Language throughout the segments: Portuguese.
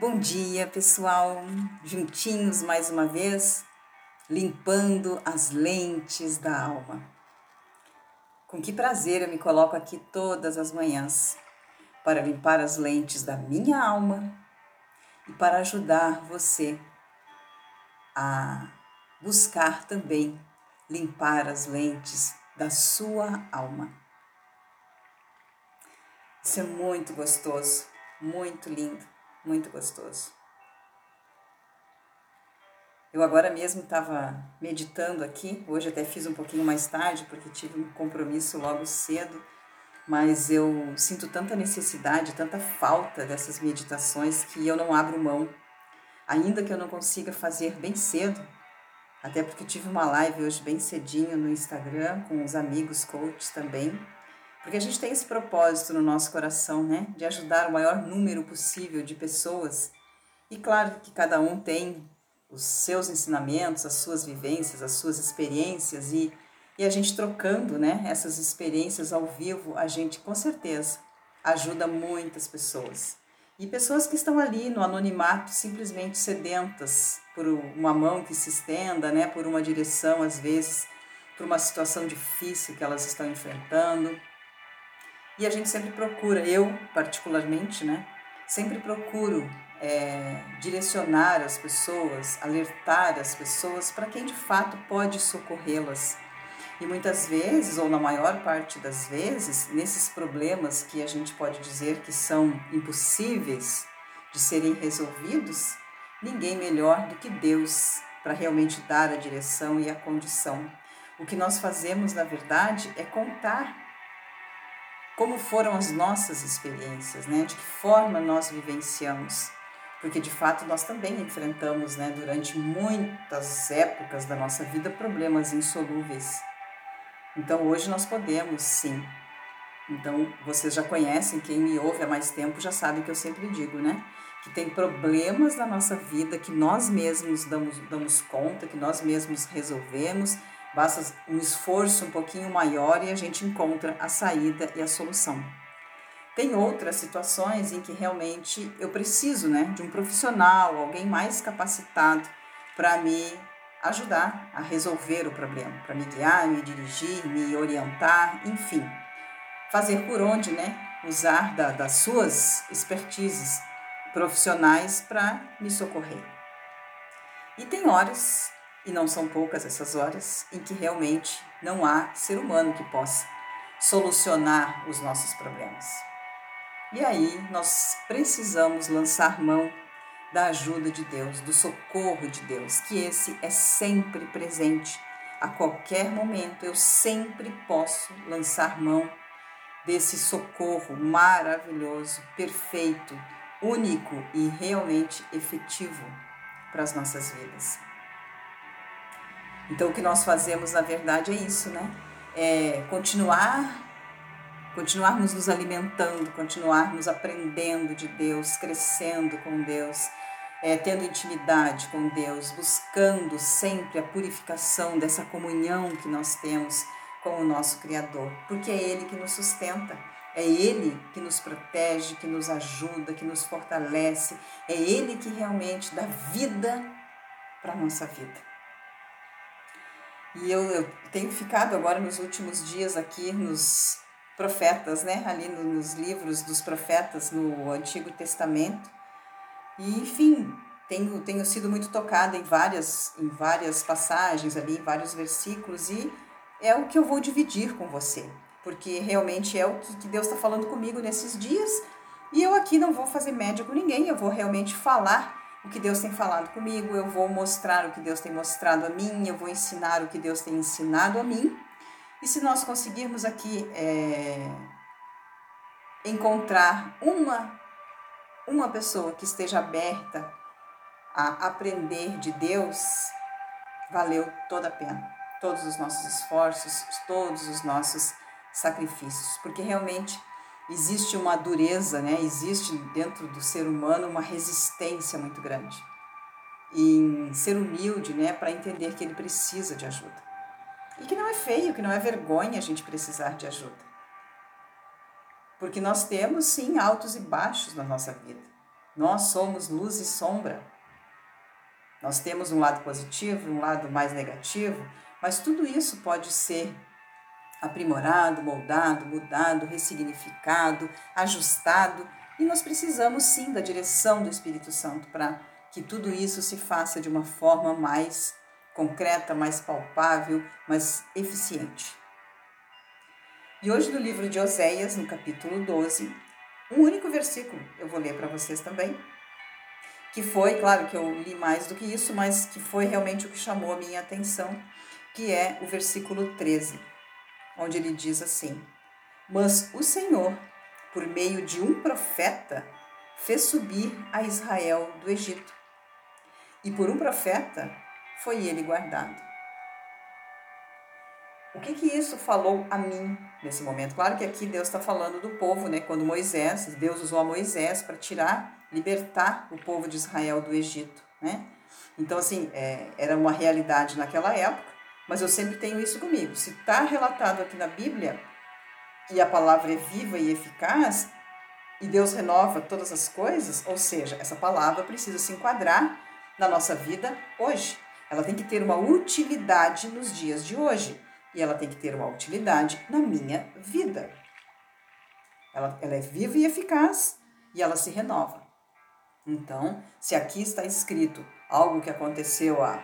Bom dia, pessoal. Juntinhos mais uma vez, limpando as lentes da alma. Com que prazer eu me coloco aqui todas as manhãs para limpar as lentes da minha alma e para ajudar você a buscar também limpar as lentes da sua alma. Isso é muito gostoso, muito lindo muito gostoso. Eu agora mesmo estava meditando aqui, hoje até fiz um pouquinho mais tarde, porque tive um compromisso logo cedo, mas eu sinto tanta necessidade, tanta falta dessas meditações que eu não abro mão, ainda que eu não consiga fazer bem cedo, até porque tive uma live hoje bem cedinho no Instagram com os amigos coaches também, porque a gente tem esse propósito no nosso coração, né? De ajudar o maior número possível de pessoas. E claro que cada um tem os seus ensinamentos, as suas vivências, as suas experiências e, e a gente trocando, né? Essas experiências ao vivo, a gente com certeza ajuda muitas pessoas. E pessoas que estão ali no anonimato, simplesmente sedentas por uma mão que se estenda, né? Por uma direção, às vezes, por uma situação difícil que elas estão enfrentando e a gente sempre procura, eu particularmente, né? Sempre procuro é, direcionar as pessoas, alertar as pessoas para quem de fato pode socorrê-las. E muitas vezes, ou na maior parte das vezes, nesses problemas que a gente pode dizer que são impossíveis de serem resolvidos, ninguém melhor do que Deus para realmente dar a direção e a condição. O que nós fazemos, na verdade, é contar como foram as nossas experiências, né? De que forma nós vivenciamos. Porque de fato nós também enfrentamos, né, durante muitas épocas da nossa vida problemas insolúveis. Então hoje nós podemos sim. Então vocês já conhecem, quem me ouve há mais tempo já sabe que eu sempre digo, né? Que tem problemas na nossa vida que nós mesmos damos, damos conta, que nós mesmos resolvemos Basta um esforço um pouquinho maior e a gente encontra a saída e a solução. Tem outras situações em que realmente eu preciso né, de um profissional, alguém mais capacitado para me ajudar a resolver o problema, para me guiar, me dirigir, me orientar, enfim. Fazer por onde, né? Usar da, das suas expertises profissionais para me socorrer. E tem horas e não são poucas essas horas em que realmente não há ser humano que possa solucionar os nossos problemas. E aí nós precisamos lançar mão da ajuda de Deus, do socorro de Deus, que esse é sempre presente. A qualquer momento eu sempre posso lançar mão desse socorro maravilhoso, perfeito, único e realmente efetivo para as nossas vidas. Então, o que nós fazemos, na verdade, é isso, né? É continuar, continuarmos nos alimentando, continuarmos aprendendo de Deus, crescendo com Deus, é, tendo intimidade com Deus, buscando sempre a purificação dessa comunhão que nós temos com o nosso Criador, porque é Ele que nos sustenta. É Ele que nos protege, que nos ajuda, que nos fortalece. É Ele que realmente dá vida para a nossa vida. E eu, eu tenho ficado agora nos últimos dias aqui nos profetas, né? Ali nos livros dos profetas no Antigo Testamento. E, enfim, tenho, tenho sido muito tocada em várias, em várias passagens ali, em vários versículos, e é o que eu vou dividir com você, porque realmente é o que, que Deus está falando comigo nesses dias, e eu aqui não vou fazer média com ninguém, eu vou realmente falar o que Deus tem falado comigo, eu vou mostrar o que Deus tem mostrado a mim, eu vou ensinar o que Deus tem ensinado a mim. E se nós conseguirmos aqui é, encontrar uma, uma pessoa que esteja aberta a aprender de Deus, valeu toda a pena. Todos os nossos esforços, todos os nossos sacrifícios, porque realmente existe uma dureza, né? Existe dentro do ser humano uma resistência muito grande em ser humilde, né, para entender que ele precisa de ajuda. E que não é feio, que não é vergonha a gente precisar de ajuda. Porque nós temos sim altos e baixos na nossa vida. Nós somos luz e sombra. Nós temos um lado positivo, um lado mais negativo, mas tudo isso pode ser aprimorado, moldado, mudado, ressignificado, ajustado, e nós precisamos sim da direção do Espírito Santo para que tudo isso se faça de uma forma mais concreta, mais palpável, mais eficiente. E hoje no livro de Oséias, no capítulo 12, um único versículo eu vou ler para vocês também, que foi, claro que eu li mais do que isso, mas que foi realmente o que chamou a minha atenção, que é o versículo 13, onde ele diz assim: Mas o Senhor, por meio de um profeta, fez subir a Israel do Egito. E por um profeta foi ele guardado. O que que isso falou a mim nesse momento? Claro que aqui Deus está falando do povo, né? Quando Moisés, Deus usou a Moisés para tirar, libertar o povo de Israel do Egito, né? Então, assim, é, era uma realidade naquela época, mas eu sempre tenho isso comigo. Se está relatado aqui na Bíblia e a palavra é viva e eficaz, e Deus renova todas as coisas, ou seja, essa palavra precisa se enquadrar na nossa vida hoje. Ela tem que ter uma utilidade nos dias de hoje. E ela tem que ter uma utilidade na minha vida. Ela, ela é viva e eficaz e ela se renova. Então, se aqui está escrito algo que aconteceu há,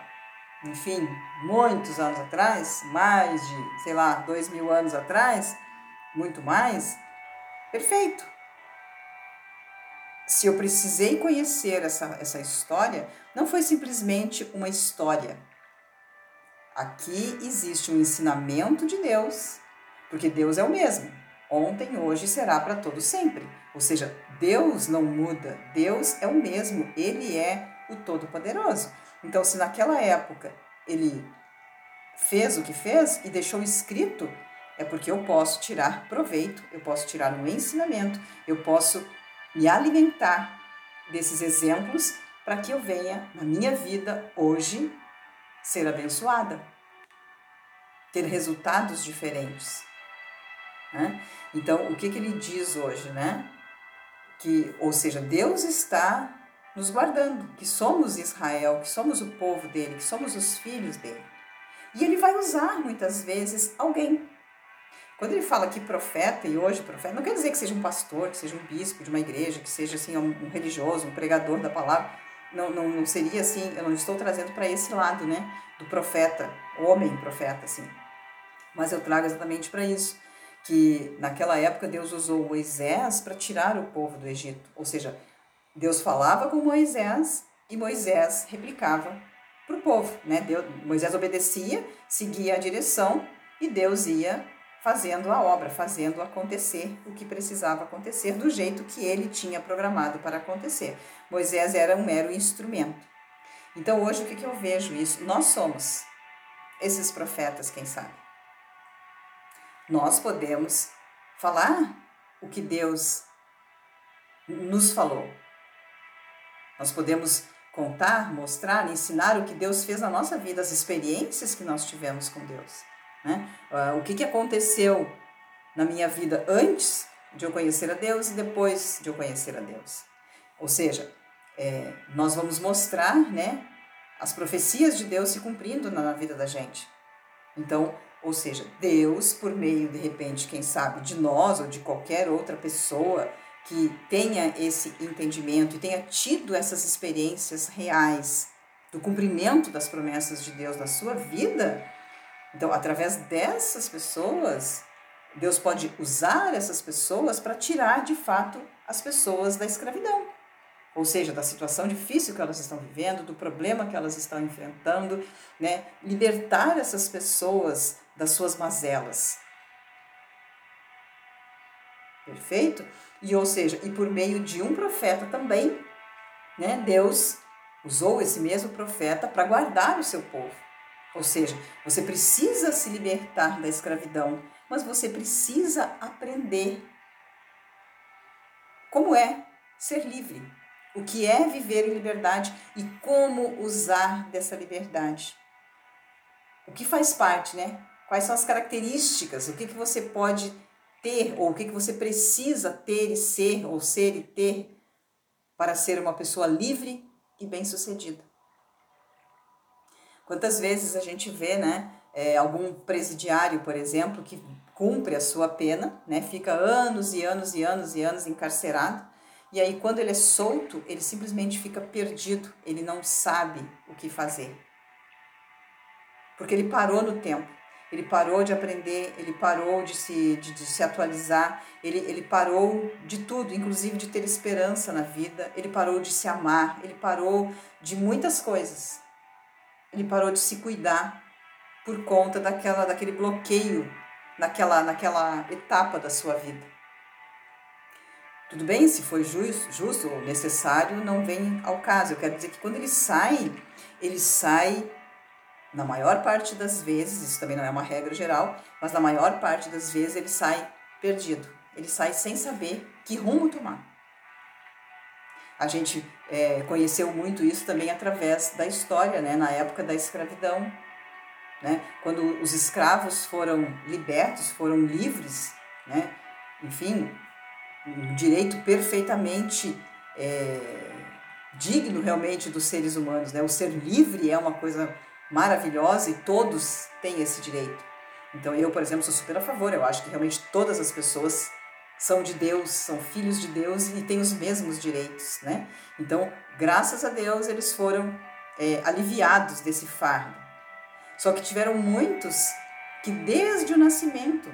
enfim, muitos anos atrás, mais de, sei lá, dois mil anos atrás, muito mais, perfeito. Se eu precisei conhecer essa, essa história, não foi simplesmente uma história. Aqui existe um ensinamento de Deus, porque Deus é o mesmo. Ontem, hoje será para todo sempre. Ou seja, Deus não muda, Deus é o mesmo, ele é o todo-poderoso. Então, se naquela época ele fez o que fez e deixou escrito, é porque eu posso tirar proveito, eu posso tirar um ensinamento, eu posso me alimentar desses exemplos para que eu venha, na minha vida, hoje, ser abençoada, ter resultados diferentes. Né? Então, o que, que ele diz hoje, né? Que, ou seja, Deus está nos guardando, que somos Israel, que somos o povo dele, que somos os filhos dele. E ele vai usar muitas vezes alguém. Quando ele fala que profeta, e hoje profeta, não quer dizer que seja um pastor, que seja um bispo de uma igreja, que seja assim um, religioso, um pregador da palavra, não, não, não seria assim, eu não estou trazendo para esse lado, né, do profeta, homem profeta, assim. Mas eu trago exatamente para isso, que naquela época Deus usou Moisés para tirar o povo do Egito. Ou seja, Deus falava com Moisés e Moisés replicava para o povo, né? Deus, Moisés obedecia, seguia a direção e Deus ia fazendo a obra, fazendo acontecer o que precisava acontecer do jeito que ele tinha programado para acontecer. Moisés era um mero instrumento. Então hoje o que, que eu vejo isso? Nós somos esses profetas, quem sabe. Nós podemos falar o que Deus nos falou. Nós podemos contar, mostrar, ensinar o que Deus fez na nossa vida, as experiências que nós tivemos com Deus. Né? Uh, o que, que aconteceu na minha vida antes de eu conhecer a Deus e depois de eu conhecer a Deus. Ou seja, é, nós vamos mostrar né, as profecias de Deus se cumprindo na, na vida da gente. Então, ou seja, Deus, por meio, de repente, quem sabe, de nós ou de qualquer outra pessoa que tenha esse entendimento e tenha tido essas experiências reais do cumprimento das promessas de Deus na sua vida, então, através dessas pessoas, Deus pode usar essas pessoas para tirar de fato as pessoas da escravidão. Ou seja, da situação difícil que elas estão vivendo, do problema que elas estão enfrentando, né? Libertar essas pessoas das suas mazelas. Perfeito? E ou seja, e por meio de um profeta também, né, Deus usou esse mesmo profeta para guardar o seu povo. Ou seja, você precisa se libertar da escravidão, mas você precisa aprender como é ser livre, o que é viver em liberdade e como usar dessa liberdade. O que faz parte, né? Quais são as características, o que, que você pode ter, ou o que, que você precisa ter e ser, ou ser e ter, para ser uma pessoa livre e bem-sucedida. Quantas vezes a gente vê, né, é, algum presidiário, por exemplo, que cumpre a sua pena, né, fica anos e anos e anos e anos encarcerado, e aí quando ele é solto, ele simplesmente fica perdido, ele não sabe o que fazer. Porque ele parou no tempo, ele parou de aprender, ele parou de se, de, de se atualizar, ele, ele parou de tudo, inclusive de ter esperança na vida, ele parou de se amar, ele parou de muitas coisas. Ele parou de se cuidar por conta daquela, daquele bloqueio naquela, naquela etapa da sua vida. Tudo bem, se foi justo, justo ou necessário, não vem ao caso. Eu quero dizer que quando ele sai, ele sai, na maior parte das vezes, isso também não é uma regra geral, mas na maior parte das vezes ele sai perdido. Ele sai sem saber que rumo tomar. A gente é, conheceu muito isso também através da história, né? na época da escravidão. Né? Quando os escravos foram libertos, foram livres, né? enfim, um direito perfeitamente é, digno realmente dos seres humanos. Né? O ser livre é uma coisa maravilhosa e todos têm esse direito. Então eu, por exemplo, sou super a favor. Eu acho que realmente todas as pessoas são de Deus, são filhos de Deus e têm os mesmos direitos, né? Então, graças a Deus, eles foram é, aliviados desse fardo. Só que tiveram muitos que desde o nascimento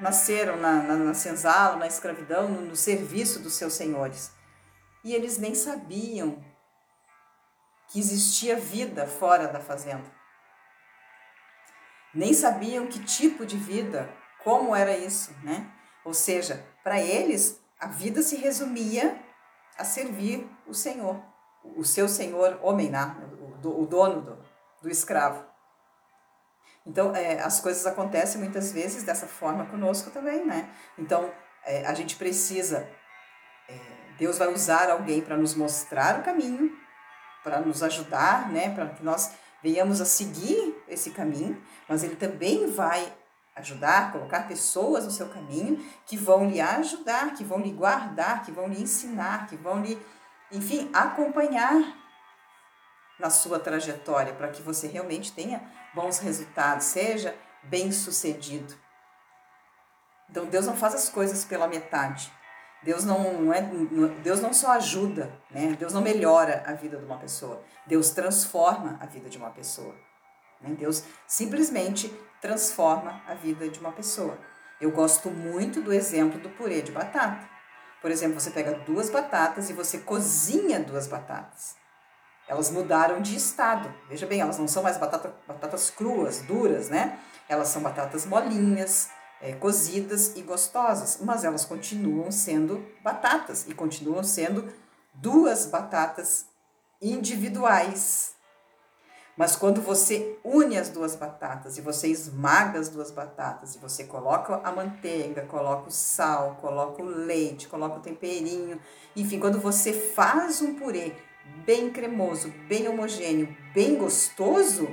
nasceram na, na, na senzala, na escravidão, no, no serviço dos seus senhores. E eles nem sabiam que existia vida fora da fazenda. Nem sabiam que tipo de vida, como era isso, né? Ou seja, para eles, a vida se resumia a servir o Senhor, o seu Senhor homem, né? o, dono do, do escravo. Então, é, as coisas acontecem muitas vezes dessa forma conosco também, né? Então, é, a gente precisa, é, Deus vai usar alguém para nos mostrar o caminho, para nos ajudar, né? Para que nós venhamos a seguir esse caminho, mas Ele também vai ajudar, colocar pessoas no seu caminho que vão lhe ajudar, que vão lhe guardar, que vão lhe ensinar, que vão lhe, enfim, acompanhar na sua trajetória para que você realmente tenha bons resultados, seja bem sucedido. Então Deus não faz as coisas pela metade. Deus não é, Deus não só ajuda, né? Deus não melhora a vida de uma pessoa. Deus transforma a vida de uma pessoa. Né? Deus simplesmente transforma a vida de uma pessoa. Eu gosto muito do exemplo do purê de batata. Por exemplo, você pega duas batatas e você cozinha duas batatas. Elas mudaram de estado. Veja bem, elas não são mais batata, batatas cruas, duras, né? Elas são batatas molinhas, é, cozidas e gostosas, mas elas continuam sendo batatas e continuam sendo duas batatas individuais. Mas quando você une as duas batatas e você esmaga as duas batatas e você coloca a manteiga, coloca o sal, coloca o leite, coloca o temperinho, enfim, quando você faz um purê bem cremoso, bem homogêneo, bem gostoso,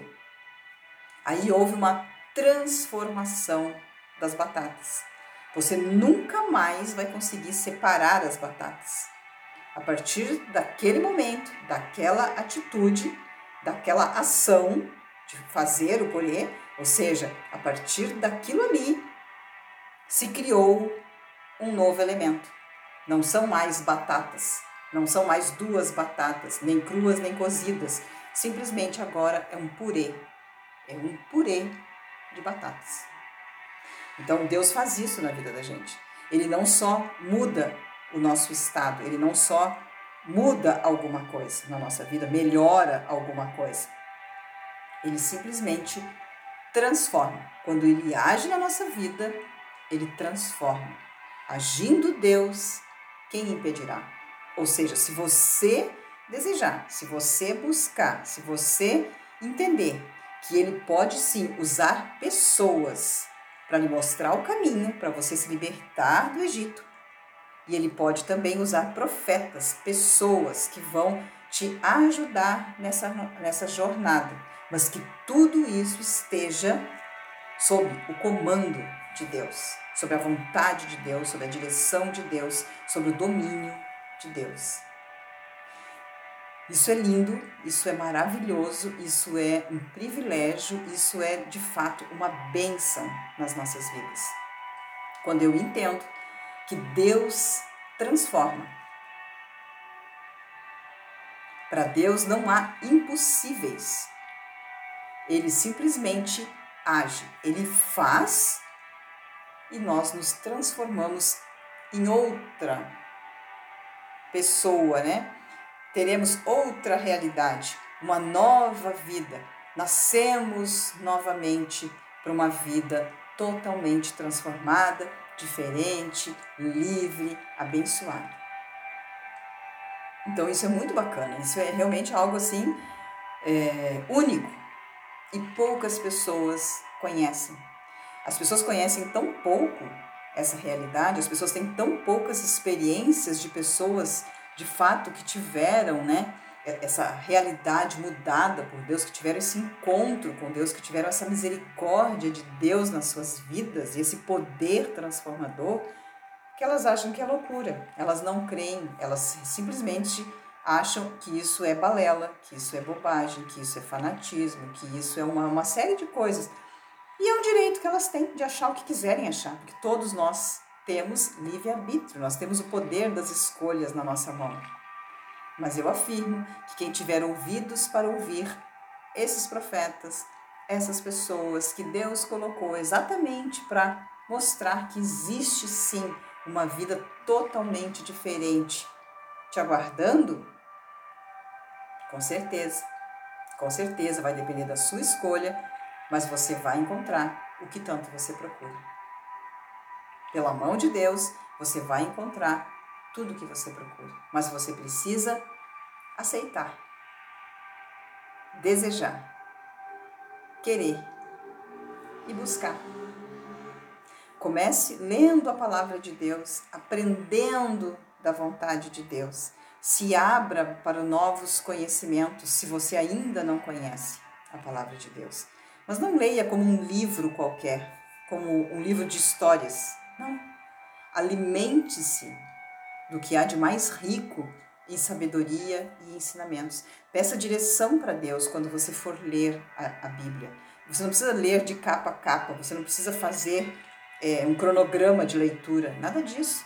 aí houve uma transformação das batatas. Você nunca mais vai conseguir separar as batatas. A partir daquele momento, daquela atitude, daquela ação de fazer o purê, ou seja, a partir daquilo ali, se criou um novo elemento. Não são mais batatas, não são mais duas batatas, nem cruas nem cozidas. Simplesmente agora é um purê. É um purê de batatas. Então Deus faz isso na vida da gente. Ele não só muda o nosso estado, ele não só muda alguma coisa na nossa vida, melhora alguma coisa. Ele simplesmente transforma. Quando ele age na nossa vida, ele transforma. Agindo Deus, quem impedirá? Ou seja, se você desejar, se você buscar, se você entender que ele pode sim usar pessoas para lhe mostrar o caminho para você se libertar do Egito. E ele pode também usar profetas, pessoas que vão te ajudar nessa, nessa jornada, mas que tudo isso esteja sob o comando de Deus, sob a vontade de Deus, sob a direção de Deus, sob o domínio de Deus. Isso é lindo, isso é maravilhoso, isso é um privilégio, isso é de fato uma bênção nas nossas vidas. Quando eu entendo que Deus transforma. Para Deus não há impossíveis. Ele simplesmente age, ele faz e nós nos transformamos em outra pessoa, né? Teremos outra realidade, uma nova vida. Nascemos novamente para uma vida totalmente transformada, diferente, livre, abençoada. Então isso é muito bacana, isso é realmente algo assim é, único e poucas pessoas conhecem. As pessoas conhecem tão pouco essa realidade, as pessoas têm tão poucas experiências de pessoas de fato que tiveram, né, essa realidade mudada por Deus, que tiveram esse encontro com Deus, que tiveram essa misericórdia de Deus nas suas vidas e esse poder transformador, que elas acham que é loucura. Elas não creem, elas simplesmente acham que isso é balela, que isso é bobagem, que isso é fanatismo, que isso é uma, uma série de coisas. E é um direito que elas têm de achar o que quiserem achar, porque todos nós temos livre-arbítrio, nós temos o poder das escolhas na nossa mão. Mas eu afirmo que quem tiver ouvidos para ouvir esses profetas, essas pessoas que Deus colocou exatamente para mostrar que existe sim uma vida totalmente diferente te aguardando, com certeza, com certeza vai depender da sua escolha mas você vai encontrar o que tanto você procura. Pela mão de Deus, você vai encontrar tudo o que você procura, mas você precisa aceitar, desejar, querer e buscar. Comece lendo a palavra de Deus, aprendendo da vontade de Deus. Se abra para novos conhecimentos, se você ainda não conhece a palavra de Deus. Mas não leia como um livro qualquer, como um livro de histórias. Não. Alimente-se do que há de mais rico em sabedoria e ensinamentos. Peça direção para Deus quando você for ler a, a, Bíblia. Você não precisa ler de capa a capa, você não precisa fazer é, um cronograma de leitura, nada disso.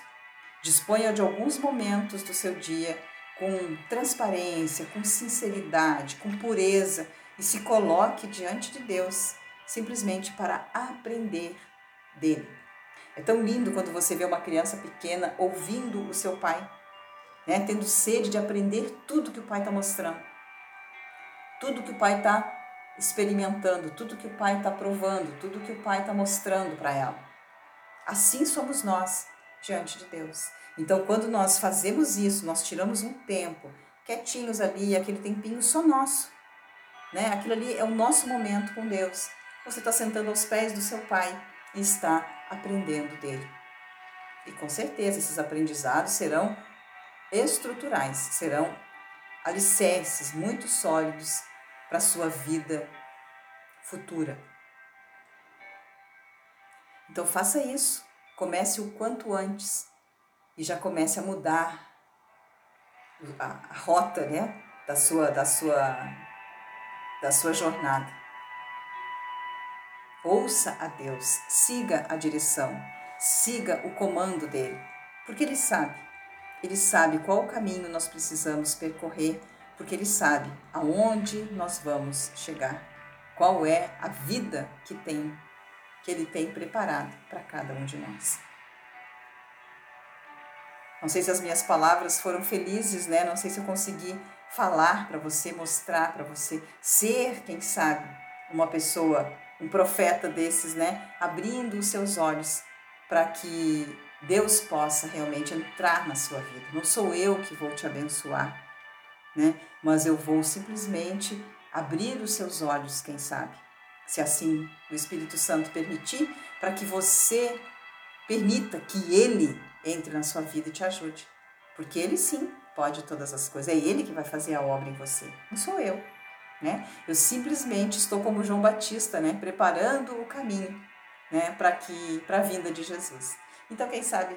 Disponha de alguns momentos do seu dia com transparência, com sinceridade, com pureza e se coloque diante de Deus simplesmente para aprender dele. É tão lindo quando você vê uma criança pequena ouvindo o seu pai, né, tendo sede de aprender tudo que o pai está mostrando, tudo que o pai está experimentando, tudo que o pai está provando, tudo que o pai está mostrando para ela. Assim somos nós diante de Deus. Então, quando nós fazemos isso, nós tiramos um tempo quietinhos ali, aquele tempinho só nosso, né? Aquilo ali é o nosso momento com Deus. Você está sentando aos pés do seu Pai e está aprendendo dele. E com certeza esses aprendizados serão estruturais, serão alicerces muito sólidos para a sua vida futura. Então faça isso, comece o quanto antes e já comece a mudar a, rota, né, da sua da sua da sua jornada. Ouça a Deus, siga a direção, siga o comando dele, porque ele sabe. Ele sabe qual caminho nós precisamos percorrer, porque ele sabe aonde nós vamos chegar. Qual é a vida que tem que ele tem preparado para cada um de nós. Não sei se as minhas palavras foram felizes, né? Não sei se eu consegui falar para você, mostrar para você, ser, quem sabe, uma pessoa, um profeta desses, né? Abrindo os seus olhos para que Deus possa realmente entrar na sua vida. Não sou eu que vou te abençoar, né? Mas eu vou simplesmente abrir os seus olhos, quem sabe, se assim o Espírito Santo permitir, para que você permita que ele entre na sua vida e te ajude. Porque ele sim pode todas as coisas. É Ele que vai fazer a obra em você, não sou eu. Né? Eu simplesmente estou como João Batista, né? preparando o caminho né? para que para a vinda de Jesus. Então, quem sabe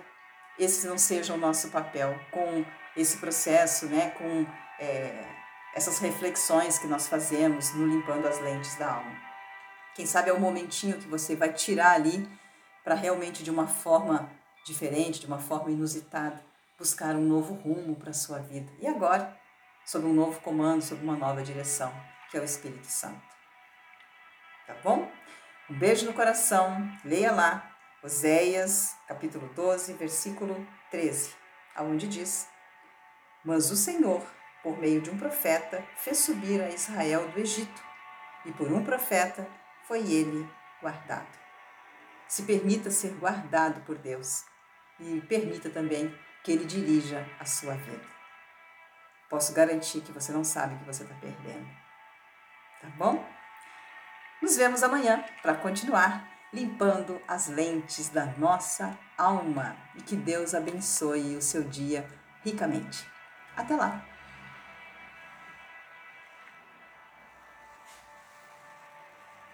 esse não seja o nosso papel com esse processo, né? com é, essas reflexões que nós fazemos no limpando as lentes da alma. Quem sabe é o momentinho que você vai tirar ali para realmente de uma forma diferente, de uma forma inusitada, buscar um novo rumo para a sua vida. E agora, sob um novo comando, sob uma nova direção, que é o Espírito Santo. Tá bom? Um beijo no coração, leia lá, Oséias, capítulo 12, versículo 13, aonde diz: Mas o Senhor, por meio de um profeta, fez subir a Israel do Egito, e por um profeta foi ele guardado. Se permita ser guardado por Deus e permita também que Ele dirija a sua vida. Posso garantir que você não sabe o que você está perdendo. Tá bom? Nos vemos amanhã para continuar limpando as lentes da nossa alma e que Deus abençoe o seu dia ricamente. Até lá!